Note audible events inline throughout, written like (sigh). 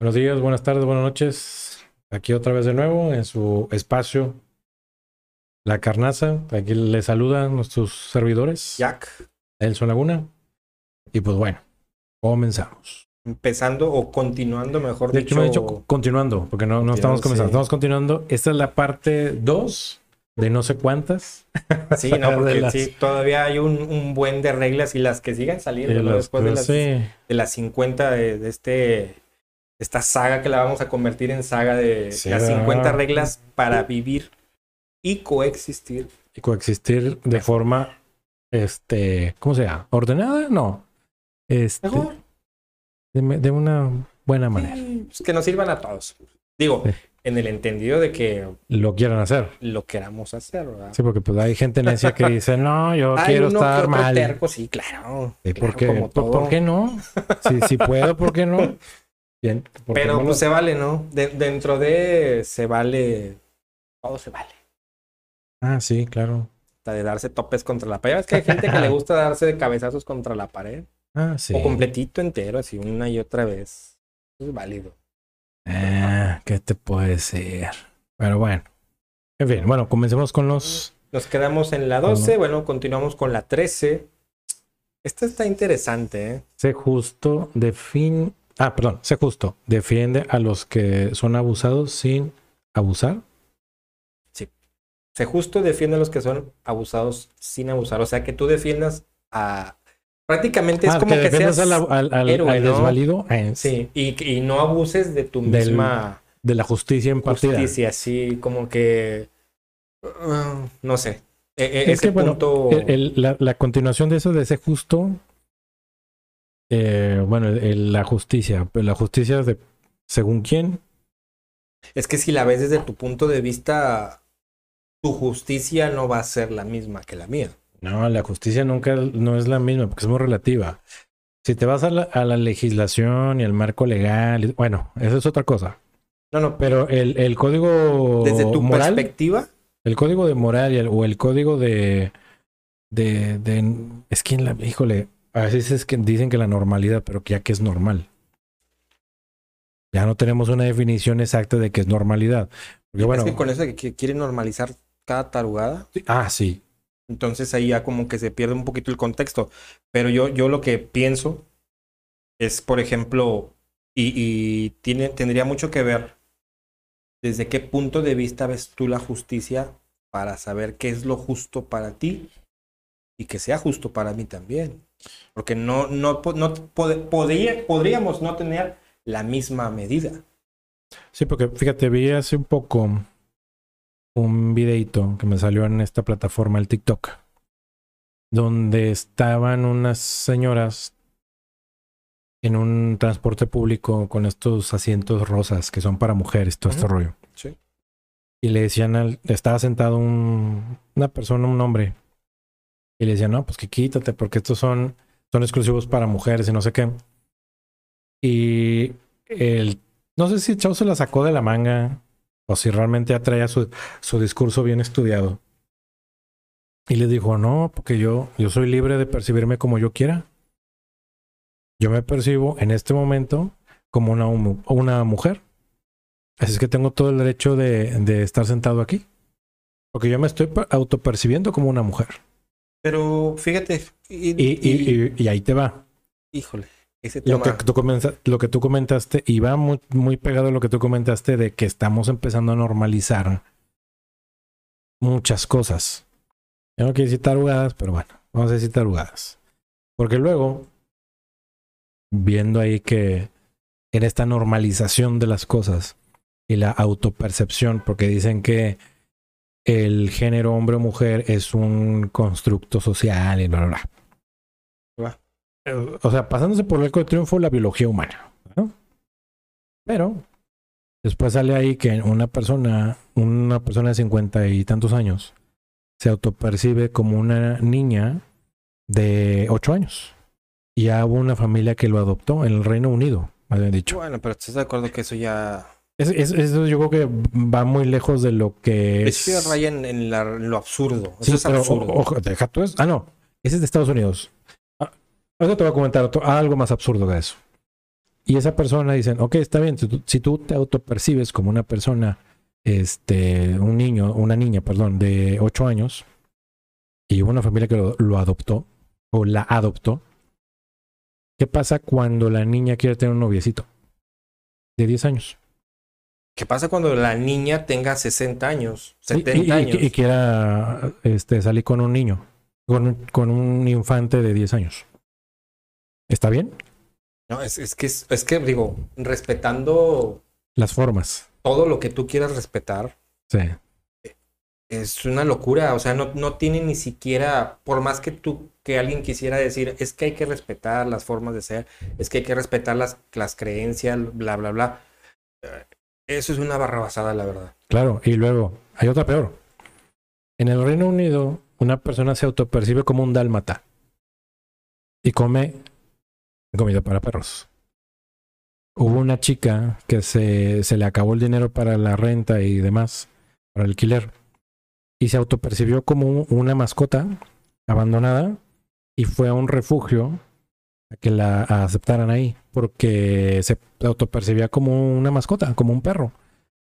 Buenos días, buenas tardes, buenas noches. Aquí otra vez de nuevo en su espacio La Carnaza. Aquí les saludan nuestros servidores. Jack. Elson Laguna. Y pues bueno, comenzamos. Empezando o continuando, mejor De dicho. hecho, me he dicho continuando, porque no, no estamos comenzando, sí. estamos continuando. Esta es la parte 2 de no sé cuántas. (laughs) Sí, no, (laughs) porque las- sí, todavía hay un, un buen de reglas y las que sigan saliendo, de ¿no? las- Después de las, sí. de las 50 de, de este esta saga que la vamos a convertir en saga de Sí, las ¿verdad? 50 reglas para vivir y coexistir. y coexistir de forma, este, ¿cómo se llama? ¿Ordenada? No. Este, Mejor. de, de una buena manera. Sí, pues que nos sirvan a todos. Digo, Sí. en el entendido de que Lo quieran hacer. lo queramos hacer, ¿verdad? Sí, porque pues hay gente necia que dice, no, yo quiero estar mal. terco, sí, claro. Sí, claro, ¿por, qué? como ¿Por, por qué no? Si, si puedo, ¿por qué no? (laughs) Bien, ¿por qué Pero pues se vale, ¿no? De- dentro de se vale. Todo se vale. Ah, sí, claro. Hasta de darse topes contra la pared. Es que hay gente que le gusta (laughs) darse de cabezazos contra la pared. Ah, sí. O completito entero, así una y otra vez. Es válido. Ah, ¿qué te puede decir? Pero bueno. En fin, bueno, comencemos con los... Nos quedamos en la 12. Bueno, continuamos con la 13. Esta está interesante, ¿eh? Sé justo, define... Ah, perdón, sé justo. Defiende a los que son abusados sin abusar. Se justo defiende a los que son abusados sin abusar. O sea, que tú defiendas a. Prácticamente es Ah, como que, defiendas seas. al, al, al- héroe, al ¿no? desvalido eh, Sí, y, y no abuses de tu Del- misma. de la justicia impartida. justicia, así como que uh, no sé. E- e- Es ese que, bueno, punto El- el- la, la continuación de eso, de ese justo, eh, bueno, el- la justicia, pero la justicia de según quién, es que si la ves desde tu punto de vista, tu justicia no va a ser la misma que la mía. no, la justicia nunca no es la misma porque es muy relativa. Si te vas a la, a la legislación y al marco legal, bueno, eso es otra cosa. No, no, Pero el, el código desde tu moral, perspectiva, el código de moral y el- o el código de, de, de es que en la, híjole, a veces es que dicen que la normalidad, pero que ya que es normal. Ya no tenemos una definición exacta de qué es normalidad. Porque es que con eso de que quieren normalizar cada tarugada, sí, ah, sí, entonces ahí ya como que se pierde un poquito el contexto. Pero yo, yo lo que pienso es, por ejemplo, y, y tiene, tendría mucho que ver desde qué punto de vista ves tú la justicia para saber qué es lo justo para ti y que sea justo para mí también. Porque no, no, no pod- podría, podríamos no tener la misma medida. sí, porque fíjate, vi hace un poco un videito que me salió en esta plataforma, el TikTok, donde estaban unas señoras en un transporte público con estos asientos rosas que son para mujeres, todo este rollo. Sí. Y le decían al, estaba sentado un, una persona, un hombre, y le decían, no, pues que quítate, porque estos son, son exclusivos para mujeres y no sé qué. Y el, no sé si chavo se la sacó de la manga o si realmente ya traía su, su discurso bien estudiado. Y le dijo, no, porque yo, yo soy libre de percibirme como yo quiera. Yo me percibo en este momento como una, una mujer. Así es que tengo todo el derecho de, de estar sentado aquí. Porque yo me estoy per- autopercibiendo como una mujer. Pero fíjate, y, Y, y- y- y ahí te va. híjole, ese Lo que, tú lo que tú comentaste, y va muy, muy pegado a lo que tú comentaste de que estamos empezando a normalizar muchas cosas. Yo no quiero decir tarugadas, pero bueno, vamos a decir tarugadas. Porque luego, viendo ahí que en esta normalización de las cosas y la autopercepción, porque dicen que el género hombre o mujer es un constructo social y bla, bla, bla. O sea, pasándose por el arco de triunfo la biología humana. ¿no? Pero después sale ahí que una persona, una persona de cincuenta y tantos años, se autopercibe como una niña de ocho años. Y ya hubo una familia que lo adoptó en el Reino Unido, me habían dicho. Bueno, pero estás de acuerdo que eso ya. Es- es- eso yo creo que va muy lejos de lo que Es es. que raya en, en la- en lo absurdo. Sí, Eso es pero absurdo. o- ojo, deja tú eso. Ah, no. Ese es de Estados Unidos. Ah, ahorita te voy a comentar otro- algo más absurdo que eso. Y esa persona dicen, ok, está bien, si tú, si tú te autopercibes como una persona, este, un niño, una niña, perdón, de 8 años, y una familia que lo, lo adoptó, o la adoptó, ¿qué pasa cuando la niña quiere tener un noviecito? De 10 años. ¿Qué pasa cuando la niña tenga 60 años, Y- 70 y, y- años? y quiera este, salir con un niño, con, con un infante de 10 años. ¿Está bien? No, es, es que, es, es que digo, respetando Las formas. todo lo que tú quieras respetar, Sí. es una locura. O sea, no, no tiene ni siquiera, por más que tú, que alguien quisiera decir, es que hay que respetar las formas de ser, es que hay que respetar las, las creencias, bla, bla, bla. Eso es una barra basada, la verdad. Claro, y luego hay otra peor. En el Reino Unido, una persona se autopercibe como un dálmata y come comida para perros. Hubo una chica que se, se le acabó el dinero para la renta y demás, para el alquiler, y se autopercibió como un- una mascota abandonada y fue a un refugio a que la aceptaran ahí, porque se autopercibía como una mascota, como un perro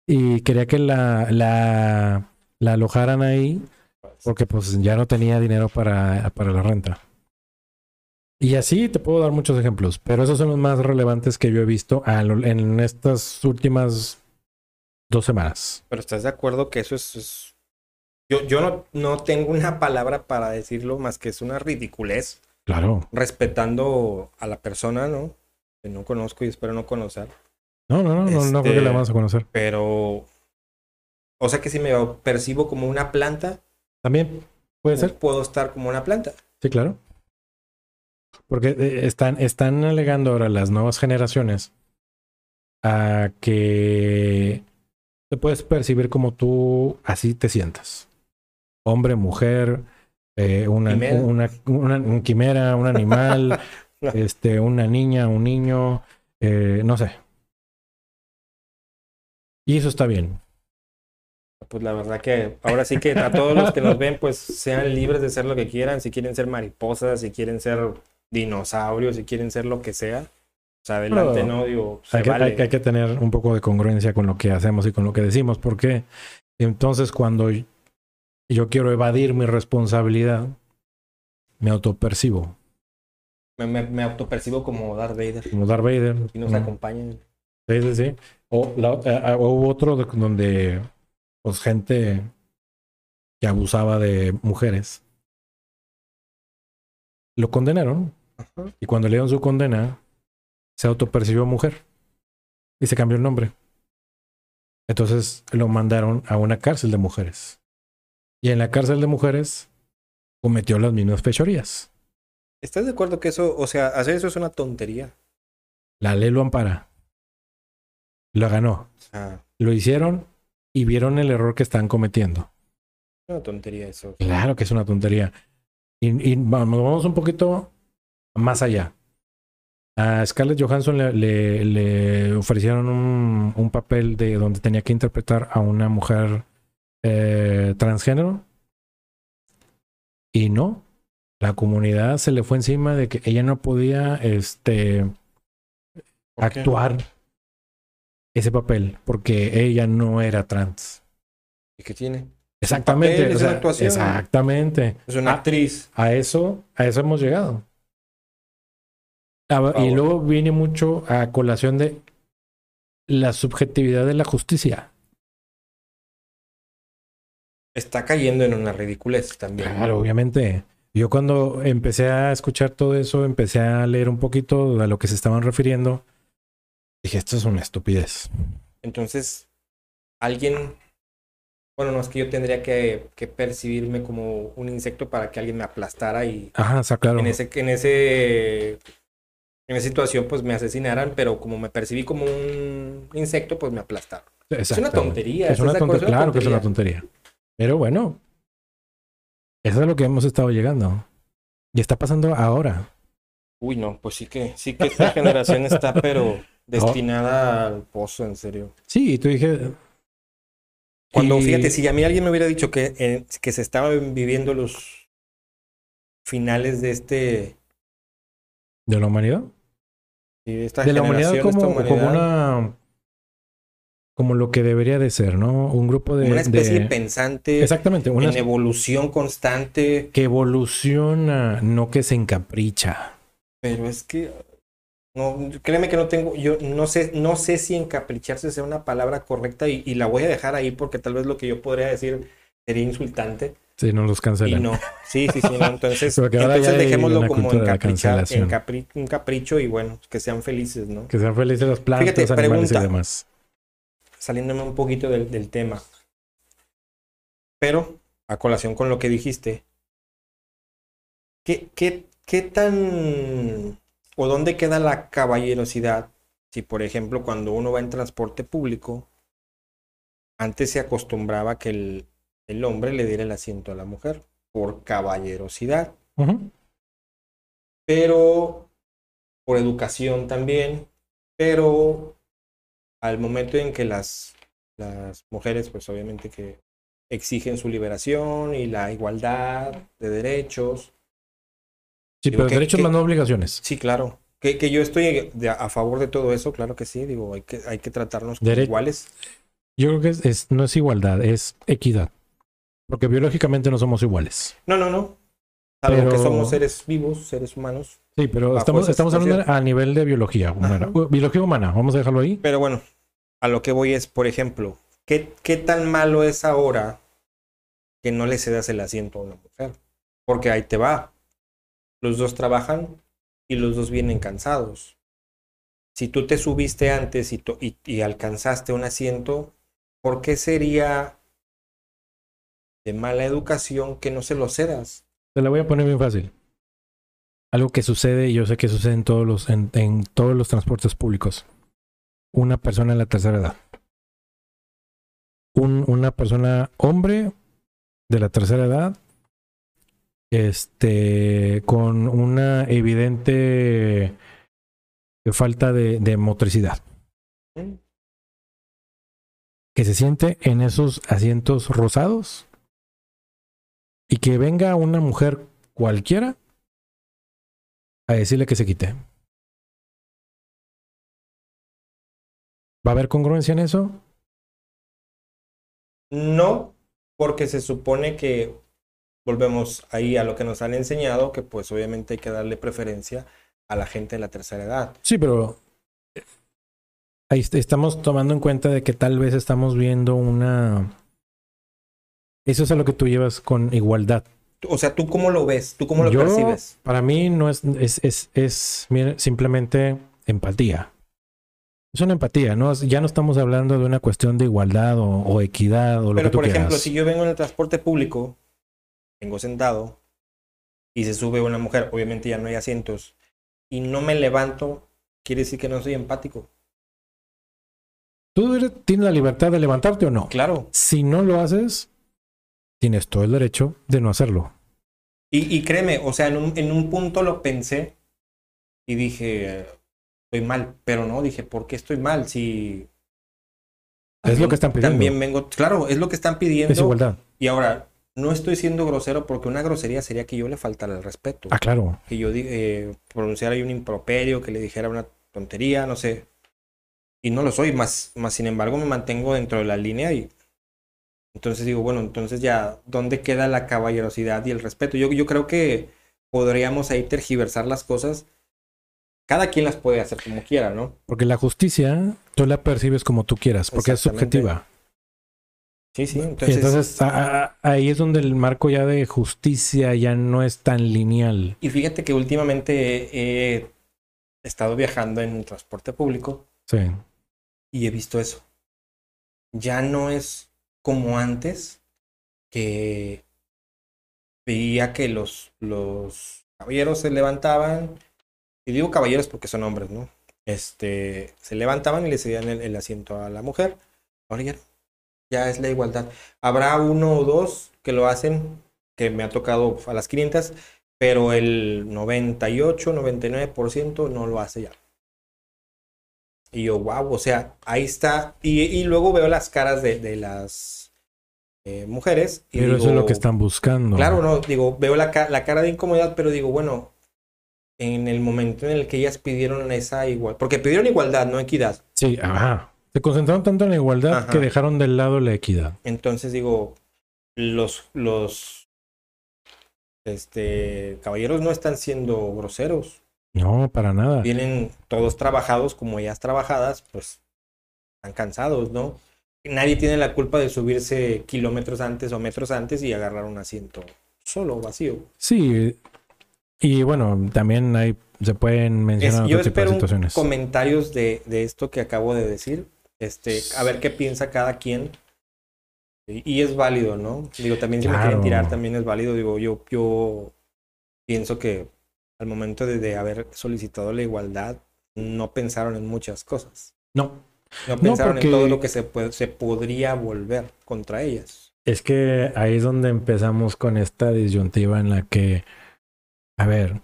y quería que la, la, la alojaran ahí porque pues ya no tenía dinero para, para la renta. Y así te puedo dar muchos ejemplos, pero esos son los más relevantes que yo he visto en estas últimas dos semanas. Pero ¿estás de acuerdo que eso es... es- Yo, yo no, no tengo una palabra para decirlo más que es una ridiculez, Claro. respetando a la persona, ¿no? Que no conozco y espero no conocer. No, no, no, no, no creo que la Este- vamos a conocer. Pero... O sea que si me percibo como una planta, También puede ser. puedo estar como una planta. Sí, claro. Porque eh, están, están alegando ahora las nuevas generaciones a que te puedes percibir como tú así te sientas. Hombre, mujer, eh, una, Quimera. una, una, un quimera, un animal, (laughs) este, una niña, un niño, eh, no sé. Y eso está bien. Pues la verdad que ahora sí que a todos los que nos ven, pues sean (laughs) libres de ser lo que quieran. Si quieren ser mariposas, si quieren ser dinosaurios, si quieren ser lo que sea. O sea, adelante, Pero no digo, se Hay que, vale. hay que- hay que tener un poco de congruencia con lo que hacemos y con lo que decimos, porque entonces cuando yo quiero evadir mi responsabilidad, me autopercibo Me, me, me autopercibo como Darth Vader. como Darth Vader. Y nos acompañan. Sí, sí, sí. O, la, eh, o hubo otro de- donde pues gente que abusaba de mujeres lo condenaron Ajá. y cuando le dieron su condena se autopercibió mujer y se cambió el nombre. Entonces lo mandaron a una cárcel de mujeres. Y en la cárcel de mujeres cometió las mismas fechorías. ¿Estás de acuerdo que eso, o sea, hacer eso es una tontería? La ley lo ampara. Lo ganó. Sea, Lo hicieron y vieron el error que están cometiendo. es una tontería eso. Claro que es una tontería. Y, y vamos, vamos un poquito más allá. A Scarlett Johansson le, le- le ofrecieron un, un papel de donde tenía que interpretar a una mujer eh, transgénero. Y no. La comunidad se le fue encima de que ella no podía este, actuar ese papel porque ella no era trans. ¿Y qué tiene? Exactamente. papel, o es una sea, actuación. Exactamente. Es una actriz. A eso, a eso hemos llegado. Y luego viene mucho a colación de la subjetividad de la justicia. Está cayendo en una ridiculez también. Claro, obviamente. Yo cuando empecé a escuchar todo eso, empecé a leer un poquito a lo que se estaban refiriendo. Dije, esto es una estupidez. Entonces, alguien, bueno, no es que yo tendría que, que percibirme como un insecto para que alguien me aplastara y Ajá, está claro. en ese, en ese, en esa situación pues me asesinaran, pero como me percibí como un insecto, pues me aplastaron. Es una tontería. Es ¿estás una tontería. Claro que es una tontería. Pero bueno, eso es a lo que hemos estado llegando. Y está pasando ahora. Uy, no, pues sí que, sí que esta generación está, pero (laughs) destinada al pozo, en serio. Sí, y tú dije. Cuando, y- fíjate, si a mí alguien me hubiera dicho que, eh, que se estaban viviendo los finales de este, ¿De la humanidad? Y esta de la humanidad como, como una como lo que debería de ser, ¿no? Un grupo de, una especie de- pensante exactamente, una en evolución constante. que evoluciona, no que se encapricha. Pero es que no, créeme que no tengo, yo no sé, no sé si encapricharse sea una palabra correcta y, y la voy a dejar ahí porque tal vez lo que yo podría decir sería insultante Si no los y cancelan. no. Sí, sí, sí, no. (laughs) Entonces, entonces dejémoslo como encaprichar, un capricho y bueno, que sean felices, ¿no? Que sean felices las plantas, Fíjate, animales y demás. Saliéndome un poquito del, del tema. Pero, a colación con lo que dijiste, ¿qué, qué, qué tan o dónde queda la caballerosidad si, por ejemplo, cuando uno va en transporte público, antes se acostumbraba que el, el hombre le diera el asiento a la mujer por caballerosidad, pero por educación también, pero al momento en que las, las mujeres, pues obviamente que exigen su liberación y la igualdad de derechos, Sí, Digo, pero ¿qué- derechos qué- más no obligaciones. Sí, claro. Que, que yo estoy de- a favor de todo eso, claro que sí. Digo, hay que, hay que tratarnos como Dere- iguales. Yo creo que es, es- no es igualdad, es equidad. Porque biológicamente no somos iguales. No, no, no. Que Pero- somos seres vivos, seres humanos. Sí, pero estamos, estamos hablando a nivel de biología humana. Ajá. Uh, Biología humana, vamos a dejarlo ahí. Pero bueno, a lo que voy es, por ejemplo, ¿qué, qué tan malo es ahora que no le cedas el asiento a una mujer? Porque ahí te va. Los dos trabajan y los dos vienen cansados. Si tú te subiste antes y, y- y alcanzaste un asiento, ¿por qué sería de mala educación que no se lo cedas? Te la voy a poner bien fácil. Algo que sucede, y yo sé que sucede en todos los, en, en todos los transportes públicos. Una persona en la tercera edad. Un- una persona hombre de la tercera edad. Este, con una evidente falta de, de motricidad. Que se siente en esos asientos rosados. Y que venga una mujer cualquiera a decirle que se quite. ¿Va a haber congruencia en eso? No, porque se supone que volvemos ahí a lo que nos han enseñado, que pues obviamente hay que darle preferencia a la gente de la tercera edad. Sí, pero eh, ahí est- estamos tomando en cuenta de que tal vez estamos viendo una... Eso es a lo que tú llevas con igualdad. O sea, ¿tú cómo lo ves? ¿Tú cómo lo Yo, percibes? Para mí no es, es, es, es mira, simplemente empatía. Es una empatía, ¿no? Ya no estamos hablando de una cuestión de igualdad o, o equidad o lo Pero que tú por ejemplo, quieras. si yo vengo en el transporte público, vengo sentado y se sube una mujer, obviamente ya no hay asientos, y no me levanto, quiere decir que no soy empático. Tú eres- tienes la libertad de levantarte o no. Claro. Si no lo haces, tienes todo el derecho de no hacerlo. Y, y créeme, o sea, en un, en un punto lo pensé y dije, estoy mal, pero no, dije, ¿por qué estoy mal? Si... Es lo que están pidiendo. También vengo, claro, es lo que están pidiendo. Es igualdad. Y ahora, no estoy siendo grosero porque una grosería sería que yo le faltara el respeto. Ah, claro. Que yo eh, pronunciara ahí un improperio, que le dijera una tontería, no sé. Y no lo soy, más, más sin embargo me mantengo dentro de la línea y entonces digo, bueno, entonces ya, ¿dónde queda la caballerosidad y el respeto? Yo, yo creo que podríamos ahí tergiversar las cosas. Cada quien las puede hacer como quiera, ¿no? Porque la justicia tú la percibes como tú quieras, porque es subjetiva. Sí, sí. Entonces, entonces a- a- ahí es donde el marco ya de justicia ya no es tan lineal. y fíjate que últimamente he, he estado viajando en transporte público Sí. y he visto eso. Ya no es como antes que veía que los, los caballeros se levantaban, y digo caballeros porque son hombres, ¿no? Este, se levantaban y le cedían el, asiento a la mujer. Ahora ya. Ya es la igualdad. Habrá uno o dos que lo hacen, que me ha tocado a las 500, pero el 98, 99% no lo hace ya. Y yo, wow, o sea, ahí está. Y, y luego veo las caras de, de las eh, mujeres. Y Pero eso es lo que están buscando. Claro, no, digo, veo la, la cara de incomodidad, pero digo, bueno, en el momento en el que ellas pidieron esa igualdad, porque pidieron igualdad, no equidad. Sí, ajá. Se concentraron tanto en la igualdad Ajá. que dejaron de lado la equidad. Entonces digo, los, los este, caballeros no están siendo groseros. No, para nada. Vienen todos trabajados como ellas trabajadas, pues están cansados, ¿no? Nadie tiene la culpa de subirse kilómetros antes o metros antes y agarrar un asiento solo, vacío. Sí. Y bueno, también hay, se pueden Es- mencionar yo otro tipo de espero situaciones. comentarios de, de esto que acabo de decir. Este, a ver qué piensa cada quien. Y, y es válido, ¿no? Digo, también si me quieren tirar, también es válido. Digo, yo, yo pienso que al momento de, de haber solicitado la igualdad, no pensaron en muchas cosas. No, No pensaron porque- en todo lo que se, puede- se podría volver contra ellas. es que ahí es donde empezamos con esta disyuntiva en la que, a ver,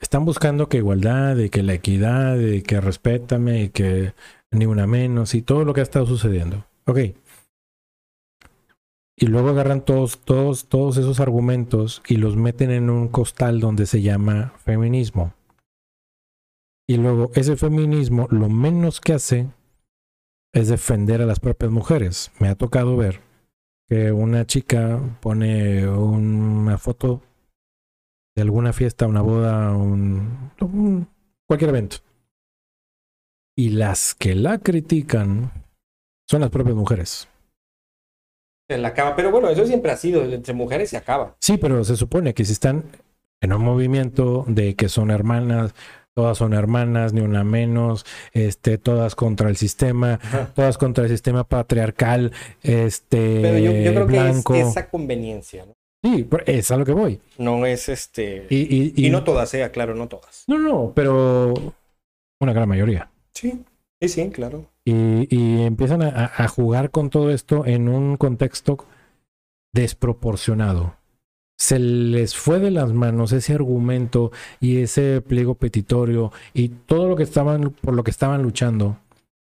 están buscando que igualdad y que la equidad y que respétame y que ni una menos y todo lo que ha estado sucediendo. Ok. Y luego agarran todos, todos, todos esos argumentos y los meten en un costal donde se llama feminismo. Y luego ese feminismo lo menos que hace es defender a las propias mujeres. Me ha tocado ver que una chica pone una foto de alguna fiesta, una boda, un, un- cualquier evento. Y las que la critican son las propias mujeres. Se la acaba. Pero bueno, eso siempre ha sido. Entre mujeres se acaba. Sí, pero se supone que si están en un movimiento de que son hermanas, todas son hermanas, ni una menos, este, todas contra el sistema, todas contra el sistema patriarcal, este, Pero yo, yo creo blanco. que es esa conveniencia, ¿no? Sí, es a lo que voy. No es este. Y, y, Y, y- no todas, sea claro, no todas. No, no, pero una gran mayoría. Sí, sí, sí, claro. Y, y empiezan a, jugar con todo esto en un contexto desproporcionado. Se les fue de las manos ese argumento y ese pliego petitorio y todo lo que estaban, por lo que estaban luchando,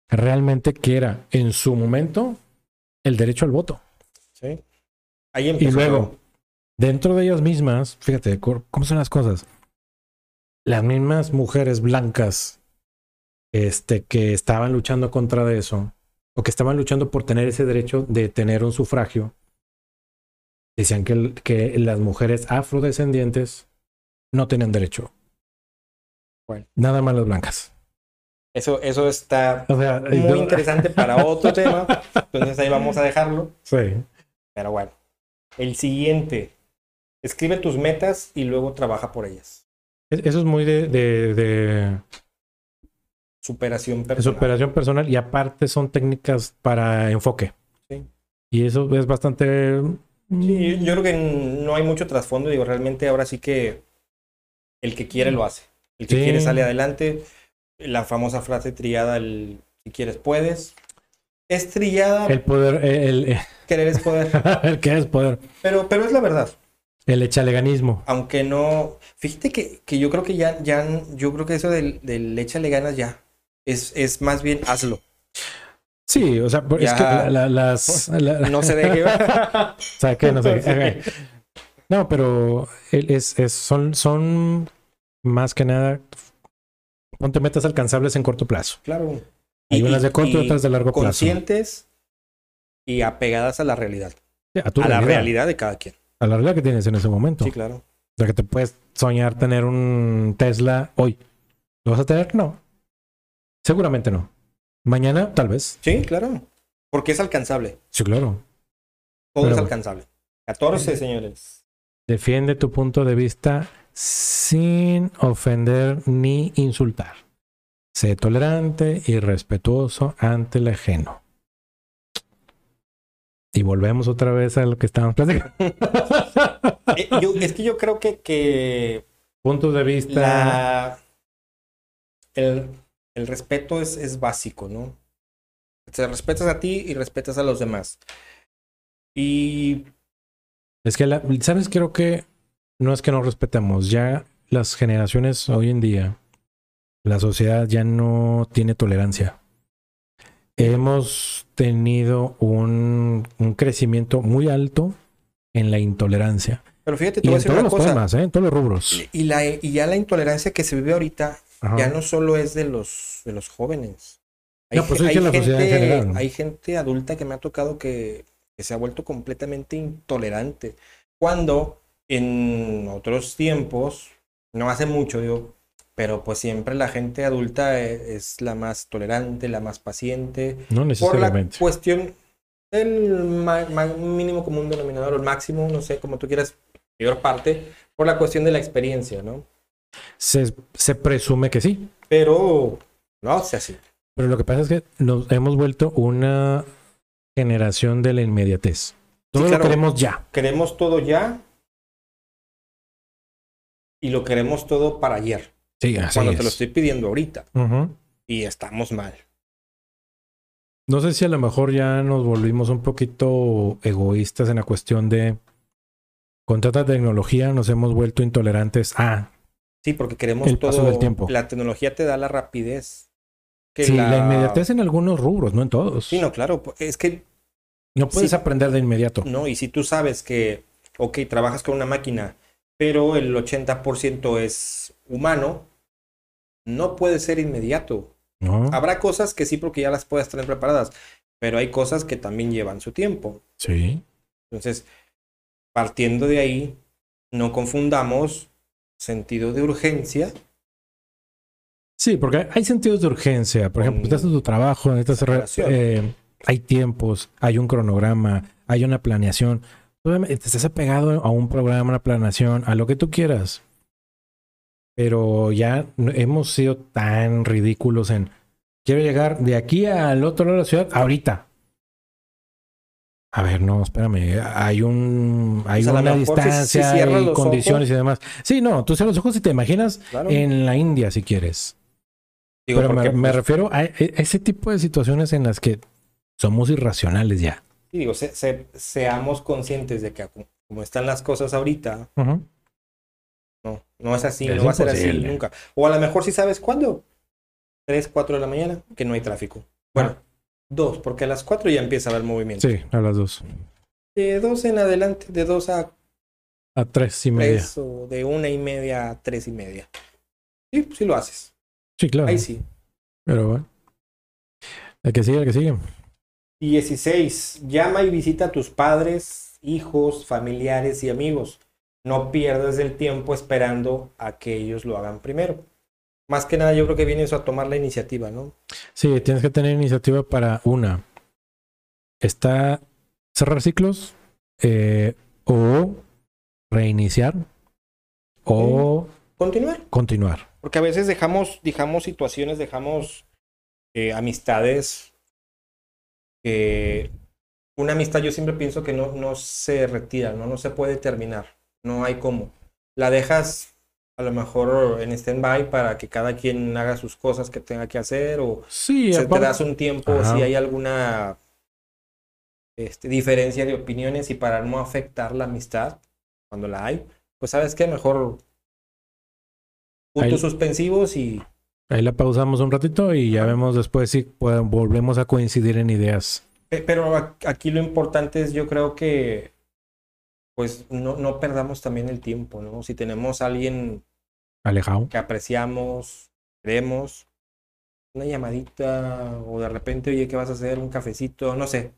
realmente que era en su momento el derecho al voto. Sí. Ahí Y luego, dentro de ellas mismas, fíjate cómo son las cosas. Las mismas mujeres blancas este, que estaban luchando contra de eso, o que estaban luchando por tener ese derecho de tener un sufragio, decían que, que las mujeres afrodescendientes no tenían derecho. Bueno. Nada más las blancas. Eso, eso está O sea, muy interesante para otro (laughs) tema. Entonces ahí vamos a dejarlo. Sí. Pero bueno. El siguiente. Escribe tus metas y luego trabaja por ellas. Es- Eso es muy de, de- de- Superación personal. superación personal y aparte son técnicas para enfoque. Sí. Y eso es bastante... Sí, yo, creo que no hay mucho trasfondo. Digo, realmente ahora sí que el que quiere lo hace. El que Sí. quiere sale adelante. La famosa frase trillada, el si quieres puedes. Es trillada, El poder, el, el, (laughs) querer es poder. (laughs) el que es poder. Pero, pero es la verdad. El echaleganismo. Aunque no. Fíjate que, que yo creo que ya, ya, yo creo que eso del, del échale ganas ya. Es, es más bien hazlo. Sí, o sea, por- es Ya. que la- la- las... la- No se deje. (laughs) o sea, que no sé. Sí. ok. No, pero es, es- son, son más que nada... Ponte metas alcanzables en corto plazo. Claro. Hay unas de corto y otras de largo plazo. Conscientes y apegadas a la realidad. Sí, A, tu a la realidad, realidad de cada quien. A la realidad que tienes en ese momento. Sí, claro. O sea, que te puedes soñar tener un Tesla hoy. ¿Lo vas a tener? No. Seguramente no. Mañana, tal vez. Sí, claro. Porque es alcanzable. Sí, claro. Todo Pero- es alcanzable. 14, señores. Defiende tu punto de vista sin ofender ni insultar. Sé tolerante y respetuoso ante el ajeno. Y volvemos otra vez a lo que estábamos platicando. (laughs) Eh, yo- es que yo creo que, que Puntos de vista. la, el, el respeto es, es básico, ¿no? Te respetas a ti y respetas a los demás. Y Es que, la- ¿sabes? Creo que no es que no respetemos. Ya las generaciones hoy en día, la sociedad ya no tiene tolerancia. Hemos tenido un, un crecimiento muy alto en la intolerancia. Pero fíjate, te Y voy a en decir todos una los cosa. temas, ¿eh? En todos los rubros. Y, la, y ya la intolerancia que se vive ahorita Ajá. ya no solo es de los, de los jóvenes. No, pues la en gente, general, ¿no? hay gente adulta que me ha tocado que, que se ha vuelto completamente intolerante. Cuando en otros tiempos, no hace mucho, digo, pero pues siempre la gente adulta e- es, la más tolerante, la más paciente, No por la necesariamente. cuestión del mínimo común denominador, el máximo, no sé, como tú quieras, mayor parte, por la cuestión de la experiencia, ¿no? Se, se presume que sí. Pero no hace así. Pero lo que pasa es que nos hemos vuelto una generación de la inmediatez. Todo claro. lo queremos ya. Queremos todo ya y lo queremos todo para ayer, Sí, así cuando es. te lo estoy pidiendo ahorita y estamos mal. No sé si a lo mejor ya nos volvimos un poquito egoístas en la cuestión de con tanta tecnología nos hemos vuelto intolerantes a Sí, porque queremos El todo. paso del tiempo. La tecnología te da la rapidez. que sí, la... inmediatez en algunos rubros, no en todos. Sí, no, claro. pues, Es que No puedes Sí. aprender de inmediato. No, y si tú sabes que, ok, trabajas con una máquina, pero el 80% es humano, no puede ser inmediato. No. Habrá cosas que sí, porque ya las puedes tener preparadas, pero hay cosas que también llevan su tiempo. Sí. Entonces, partiendo de ahí, no confundamos sentido de urgencia. Sí, porque hay sentidos de urgencia. Por ejemplo, estás en tu trabajo, necesitas eh, hay tiempos, hay un cronograma, hay una planeación. Te estás apegado a un programa, una planeación, a lo que tú quieras. Pero ya hemos sido tan ridículos en quiero llegar de aquí al otro lado de la ciudad ahorita. A ver, no, espérame. Hay un, hay Pues una mejor si- si distancia y los condiciones ojos- y demás. Sí, no, tú cierras los ojos y te imaginas Claro. en la India si quieres. Digo, Pero me, refiero a, e- ese tipo de situaciones en las que somos irracionales ya. sí, digo, se- se- seamos conscientes de que como- están las cosas ahorita. No, no es así, Es no va a ser así nunca. O a lo mejor si sabes cuándo. 3, 4 de la mañana, que no hay tráfico. Bueno, Ah. 2, porque a las 4 ya empieza a haber movimiento. Sí, a las dos. De 2 en adelante, de 2 a A tres y media. 3 o de una y media a 3 y media. Sí, sí lo haces. Sí, claro. Ahí sí. Pero bueno. El que sigue, el que sigue. 16. Llama y visita a tus padres, hijos, familiares y amigos. No pierdas el tiempo esperando a que ellos lo hagan primero. Más que nada, yo creo que viene eso a tomar la iniciativa, ¿no? Sí, tienes que tener iniciativa para una. Está cerrar ciclos eh, o reiniciar o Continuar. continuar. Porque a veces dejamos, dejamos situaciones, dejamos eh, amistades. que una amistad yo siempre pienso que no, no se retira, ¿no? no se puede terminar. No hay cómo. La dejas a lo mejor en stand-by para que cada quien haga sus cosas que tenga que hacer o Sí, se te aparte- das un tiempo Ajá. si hay alguna este, diferencia de opiniones y para no afectar la amistad cuando la hay, pues sabes que mejor puntos Ahí- suspensivos y Ahí la pausamos un ratito y ya vemos después si pueden- volvemos a coincidir en ideas. Pe- Pero aquí lo importante es, yo creo que, pues, no, no perdamos también el tiempo, ¿no? Si tenemos a alguien Alejado. que apreciamos, queremos, una llamadita o de repente, oye, ¿qué vas a hacer? Un cafecito, no sé.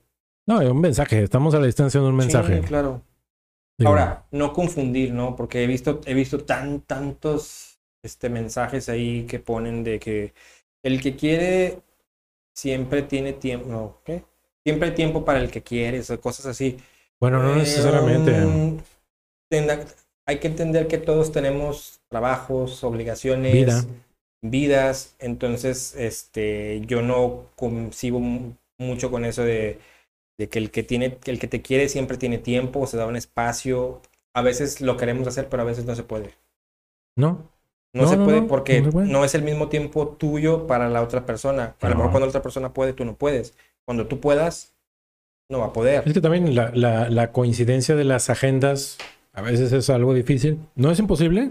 No, un mensaje. Estamos a la distancia de un mensaje. Sí, claro. Digo, Ahora, no confundir, ¿no? Porque he visto, he visto tan, tantos este, mensajes ahí que ponen de que el que quiere siempre tiene tiempo, no, ¿qué? Siempre hay tiempo para el que quiere, o cosas así. Bueno, no Eh, necesariamente. um, hay que entender que todos tenemos trabajos, obligaciones, Vida. vidas. Entonces, este, yo no concibo mu- mucho con eso de, de que el que tiene, el que te quiere siempre tiene tiempo, se da un espacio. A veces lo queremos hacer, pero a veces no se puede. No. No, No, se no, puede no, porque no es el mismo tiempo tuyo para la otra persona. A lo mejor cuando la otra persona puede, tú no puedes. Cuando tú puedas, no va a poder. Es que también la, la- la coincidencia de las agendas a veces es algo difícil. No es imposible,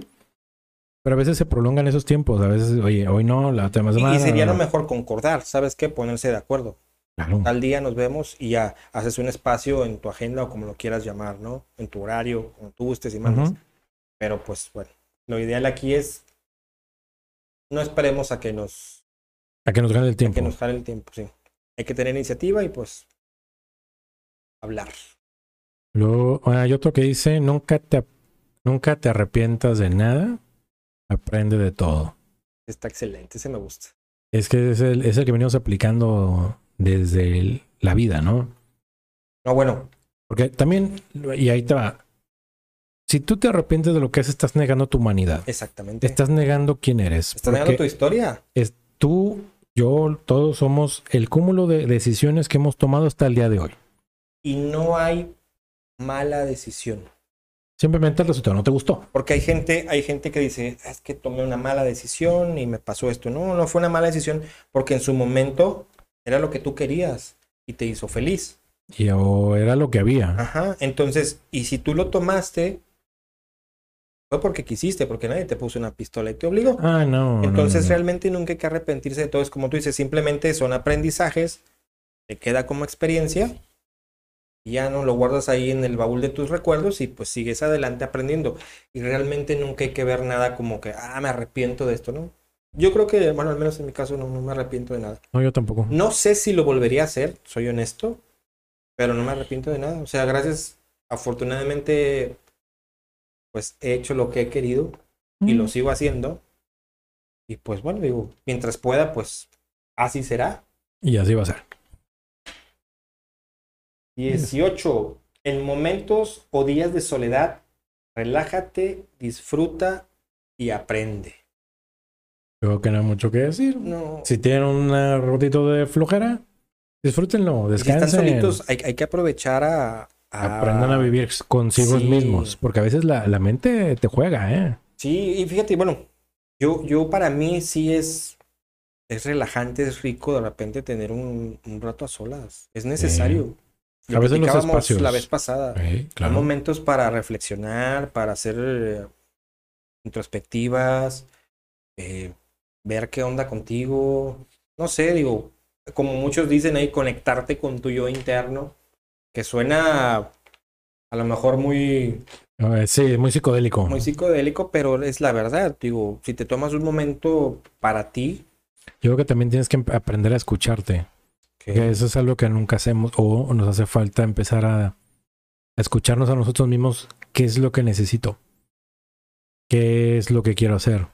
pero a veces se prolongan esos tiempos. A veces, oye, hoy no, la Y- semana. Y, sería lo mejor concordar, ¿sabes qué? Ponerse de acuerdo. Claro. Tal día nos vemos y ya haces un espacio en tu agenda o como lo quieras llamar, ¿no? En tu horario, como tú gustes y mandes. Ujú. Pero pues bueno, lo ideal aquí es no esperemos a que nos, A que nos gane el a tiempo. que nos jale el tiempo, sí. Hay que tener iniciativa y pues hablar. Luego ah, hay otro que dice, nunca te, nunca te arrepientas de nada, aprende de todo. Está excelente, ese me gusta. Es que es el, es el que venimos aplicando desde el- la vida, ¿no? No, bueno, Porque también, y ahí te va, si tú te arrepientes de lo que haces, estás negando tu humanidad. exactamente. Estás negando quién eres. Estás negando tu historia. es, tú, yo, todos somos el cúmulo de decisiones que hemos tomado hasta el día de hoy. Y no hay mala decisión. Simplemente el resultado no te gustó. Porque hay gente, hay gente que dice, es que tomé una mala decisión y me pasó esto. No, no fue una mala decisión porque en su momento era lo que tú querías y te hizo feliz. Y o era lo que había. Ajá. Entonces, y si tú lo tomaste, fue porque quisiste, porque nadie te puso una pistola y te obligó. Ah, no. no, Entonces, no, no. realmente nunca hay que arrepentirse de todo. Es como tú dices, simplemente son aprendizajes, te queda como experiencia, y ya no lo guardas ahí en el baúl de tus recuerdos y pues sigues adelante aprendiendo. Y realmente nunca hay que ver nada como que, ah, me arrepiento de esto, ¿no? Yo creo que, bueno, al menos en mi caso no, no me arrepiento de nada. No, yo tampoco. No sé si lo volvería a hacer, soy honesto, pero no me arrepiento de nada. O sea, gracias, afortunadamente, pues he hecho lo que he querido y lo sigo haciendo. Y pues bueno, digo, mientras pueda, pues así será. Y así va a ser. 18. En momentos o días de soledad, relájate, disfruta y aprende. Creo que no hay mucho que decir. No. Si tienen un ratito de flojera, disfrútenlo, y si están descansen. solitos, hay, hay que aprovechar a, a- Aprendan a vivir consigo Sí. mismos. Porque a veces la, la mente te juega, ¿eh? Sí, y fíjate, bueno, yo, yo para mí sí es, es relajante, es rico de repente tener un, un rato a solas. Es necesario. Veces los platicábamos espacios. la vez pasada. Hay momentos para reflexionar, para hacer eh, introspectivas, eh, ver qué onda contigo. No sé, digo, como muchos dicen ahí, conectarte con tu yo interno, que suena a lo mejor muy, Sí, muy psicodélico. muy psicodélico, pero es la verdad. Digo, si te tomas un momento para ti, Yo creo que también tienes que aprender a escucharte. Que eso es algo que nunca hacemos o nos hace falta empezar a, a escucharnos a nosotros mismos. ¿Qué es lo que necesito? ¿Qué es lo que quiero hacer?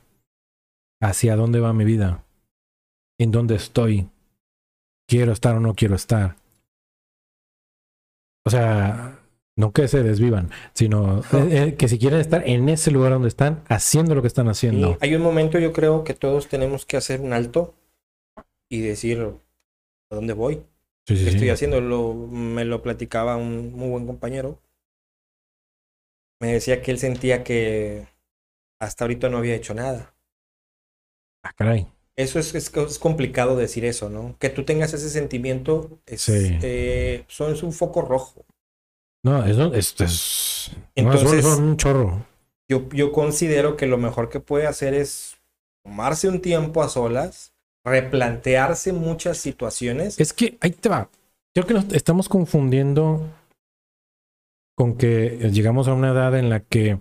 ¿Hacia dónde va mi vida? ¿En dónde estoy? ¿Quiero estar o no quiero estar? O sea, no que se desvivan, sino eh, eh, que si quieren estar en ese lugar donde están, haciendo lo que están haciendo. Y hay un momento, yo creo que todos tenemos que hacer un alto y decir a dónde voy. Sí, ¿Qué sí. estoy haciendo? Lo, me lo platicaba un muy buen compañero. Me decía que él sentía que hasta ahorita no había hecho nada. Ah, caray. Eso es, es, es complicado decir eso, ¿no? Que tú tengas ese sentimiento es, eh, son, es un foco rojo. No, eso es, es, Entonces- son un chorro. Yo, yo considero que lo mejor que puede hacer es tomarse un tiempo a solas, replantearse muchas situaciones. Es que ahí te va. Creo que nos estamos confundiendo con que llegamos a una edad en la que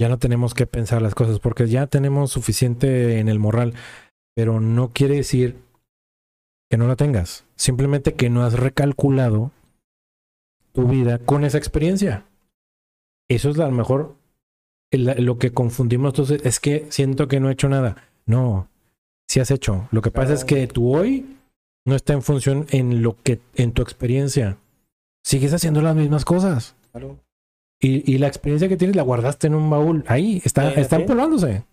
ya no tenemos que pensar las cosas porque ya tenemos suficiente en el moral, pero no quiere decir que no la tengas, simplemente que no has recalculado tu vida con esa experiencia. Eso es a lo mejor lo que confundimos entonces es que siento que no he hecho nada. No, sí has hecho. Lo que pasa es que tu hoy no está en función en lo que en tu experiencia. Sigues haciendo las mismas cosas. Claro. Y, y la experiencia que tienes la guardaste en un baúl. Ahí está, Sí, está sí. empolvándose.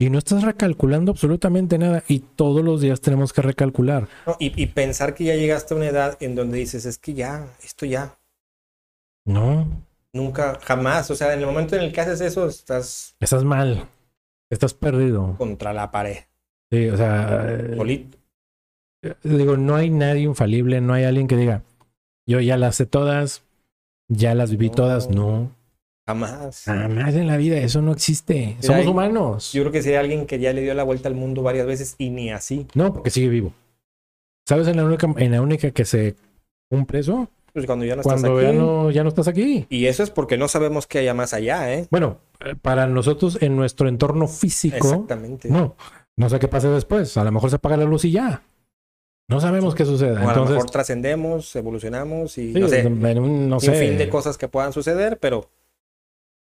Y no estás recalculando absolutamente nada. Y todos los días tenemos que recalcular. No, y, y pensar que ya llegaste a una edad en donde dices, es que ya, esto ya, No, nunca, jamás. O sea, en el momento en el que haces eso, estás estás mal. Estás perdido. contra la pared. Sí, o sea, eh, Solito. digo, no hay nadie infalible, no hay alguien que diga, yo ya las sé todas, ya las viví No. todas. No, Jamás. jamás en la vida, eso no existe. Somos hay- humanos. Yo creo que sería alguien que ya le dio la vuelta al mundo varias veces y ni así. No, porque sigue vivo. ¿Sabes en la única, en la única que se cumple eso? Pues cuando ya no estás Cuando aquí. ya no, ya no estás aquí. Y eso es porque no sabemos qué haya más allá, ¿eh? Bueno, eh, para nosotros en nuestro entorno físico, Exactamente. no, no sé qué pase después. A lo mejor se apaga la luz y ya. No sabemos qué suceda. O a lo Entonces, mejor trascendemos, evolucionamos y sí, no sé, en un- no un sé. fin de cosas que puedan suceder, pero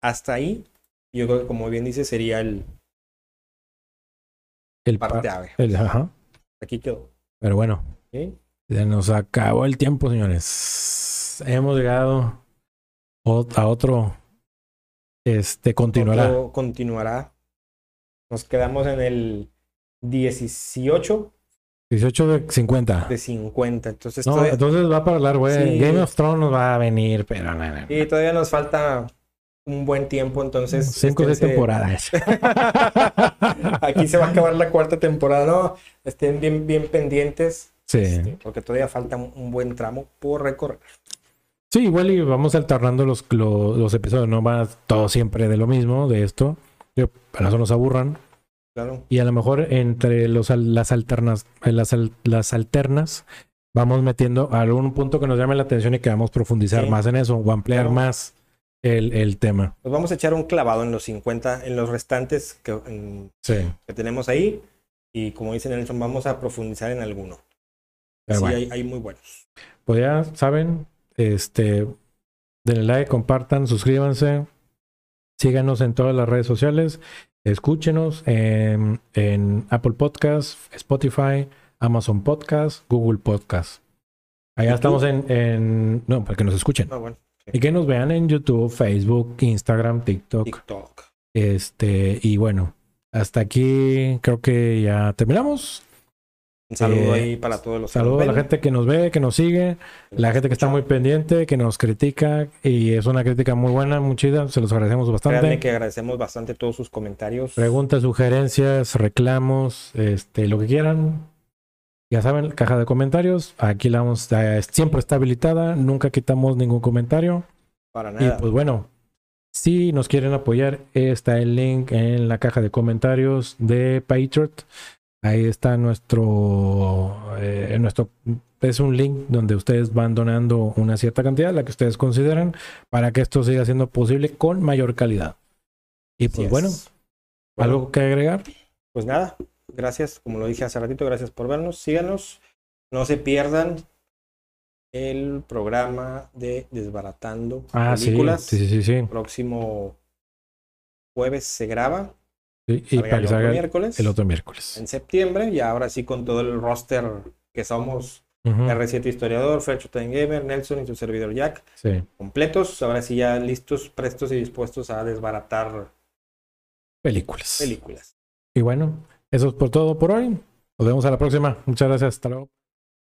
hasta ahí, yo creo que como bien dice, sería el el pa- parteave. el- ajá. Aquí quedó. Pero bueno, ¿sí? ya nos acabó el tiempo, señores. Hemos llegado a otro. Este continuará. Otro continuará. Nos quedamos en el 18 18 de 50. de 50. Entonces, No, todavía, entonces va para hablar, güey. Sí. Game of Thrones va a venir, pero no, no. y todavía nos falta un buen tiempo. Entonces, Cinco esténse- temporadas. (laughs) Aquí se va a acabar la cuarta temporada. No, estén bien, bien pendientes. Sí. este, porque todavía falta un, buen tramo por recorrer. Sí, igual y vamos alternando los, lo- los, episodios, no va todo siempre de lo mismo, de esto. Para eso nos aburran. Claro. Y a lo mejor entre los, las alternas, eh, las, las alternas, vamos metiendo algún punto que nos llame la atención y que vamos a profundizar Sí. más en eso o ampliar Claro. más el, el tema. Nos vamos a echar un clavado en los 50, en los restantes que, en- Sí. que tenemos ahí. Y como dice Nelson, vamos a profundizar en alguno. Pero sí, bueno. hay, hay muy buenos. Pues ya saben, este, denle like, compartan, suscríbanse, síganos en todas las redes sociales, escúchenos en, en Apple Podcasts, Spotify, Amazon Podcasts, Google Podcasts. Allá estamos en, en, no, para que nos escuchen. Ah, bueno. Y que nos vean en YouTube, Facebook, Instagram, TikTok. TikTok. Este, y bueno, hasta aquí creo que ya terminamos. Un saludo Eh, ahí para todos los Saludos a la gente que nos ve, que nos sigue. La gente que está muy pendiente, que nos critica y es una crítica muy buena, muy chida, se los agradecemos bastante. Créanme que agradecemos bastante todos sus comentarios. Preguntas, sugerencias, reclamos, este, lo que quieran. Ya saben, caja de comentarios, aquí la vamos, eh, siempre está habilitada, nunca quitamos ningún comentario. Para Y nada. pues bueno, si nos quieren apoyar, está el link en la caja de comentarios de Patriot. Ahí está nuestro, eh, nuestro, es un link donde ustedes van donando una cierta cantidad, la que ustedes consideran, para que esto siga siendo posible con mayor calidad. Y pues es. bueno, Bueno, ¿algo que agregar? Pues nada, gracias, como lo dije hace ratito, gracias por vernos, síganos, no se pierdan el programa de Desbaratando Ah, Películas. sí, sí, sí, sí. Próximo jueves se graba, Sí, Y para el que otro salga miércoles, el otro miércoles. en septiembre, y ahora sí con todo el roster que somos Ujú, R7 Historiador, Fercho Time Gamer, Nelson y su servidor Jack, Sí, completos, ahora sí ya listos, prestos y dispuestos a desbaratar películas. películas. Y bueno, eso es por todo por hoy. Nos vemos a la próxima. Muchas gracias. Hasta luego.